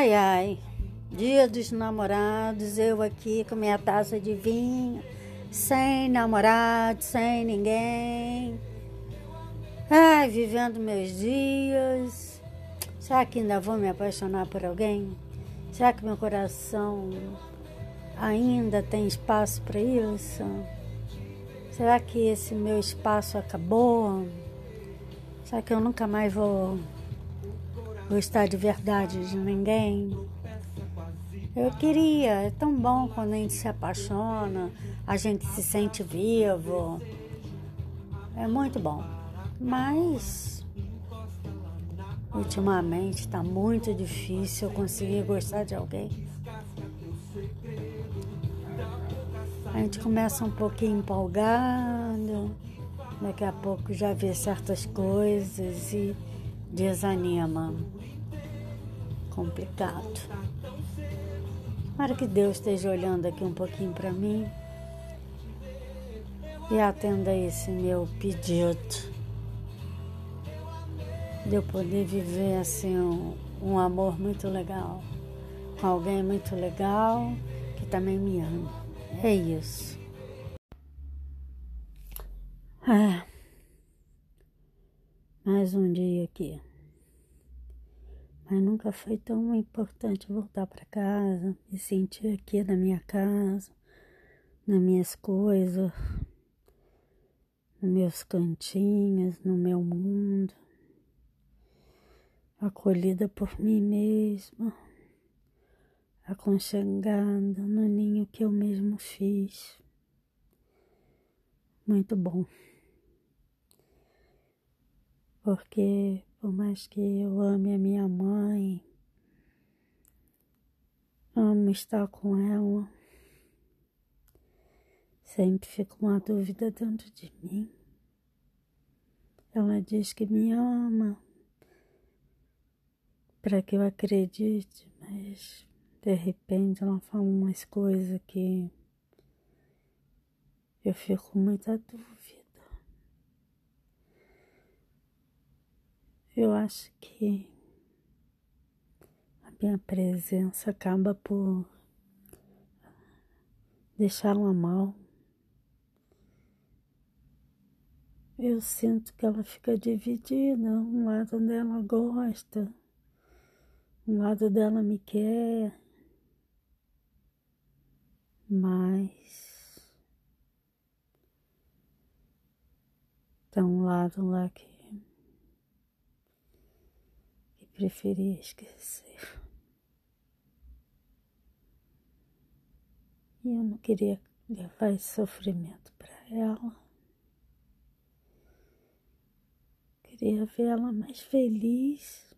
Ai, ai, dia dos namorados, eu aqui com minha taça de vinho, sem namorado, sem ninguém. Ai, vivendo meus dias. Será que ainda vou me apaixonar por alguém? Será que meu coração ainda tem espaço para isso? Será que esse meu espaço acabou? Será que eu nunca mais vou gostar de verdade de ninguém. Eu queria, é tão bom quando a gente se apaixona, a gente se sente vivo. É muito bom. Mas ultimamente está muito difícil eu conseguir gostar de alguém. A gente começa um pouquinho empolgado, daqui a pouco já vê certas coisas e desanima complicado. Para que Deus esteja olhando aqui um pouquinho para mim e atenda esse meu pedido de eu poder viver assim um, um amor muito legal com alguém muito legal que também me ama. É isso. Ah, mais um dia aqui. Mas nunca foi tão importante voltar para casa, me sentir aqui na minha casa, nas minhas coisas, nos meus cantinhos, no meu mundo, acolhida por mim mesma, aconchegada no ninho que eu mesmo fiz. Muito bom. Porque por mais que eu ame a minha mãe, amo estar com ela, sempre fica uma dúvida dentro de mim. Ela diz que me ama para que eu acredite, mas de repente ela fala umas coisas que eu fico com muita dúvida. Eu acho que a minha presença acaba por deixá-la mal. Eu sinto que ela fica dividida. Um lado dela gosta, um lado dela me quer, mas tem um lado lá que preferia esquecer. E eu não queria levar esse sofrimento para ela. Queria ver ela mais feliz.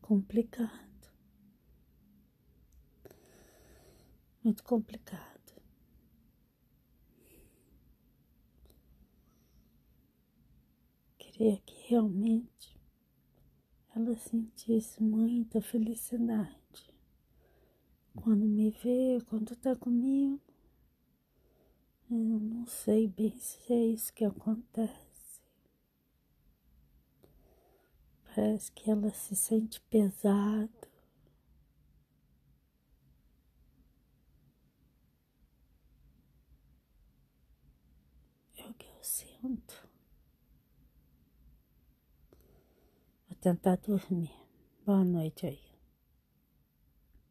Complicado. Muito complicado. Queria que realmente ela sentisse muita felicidade quando me vê, quando tá comigo. Eu não sei bem se é isso que acontece. Parece que ela se sente pesado. É o que eu sinto. Tentar dormir. Boa noite aí.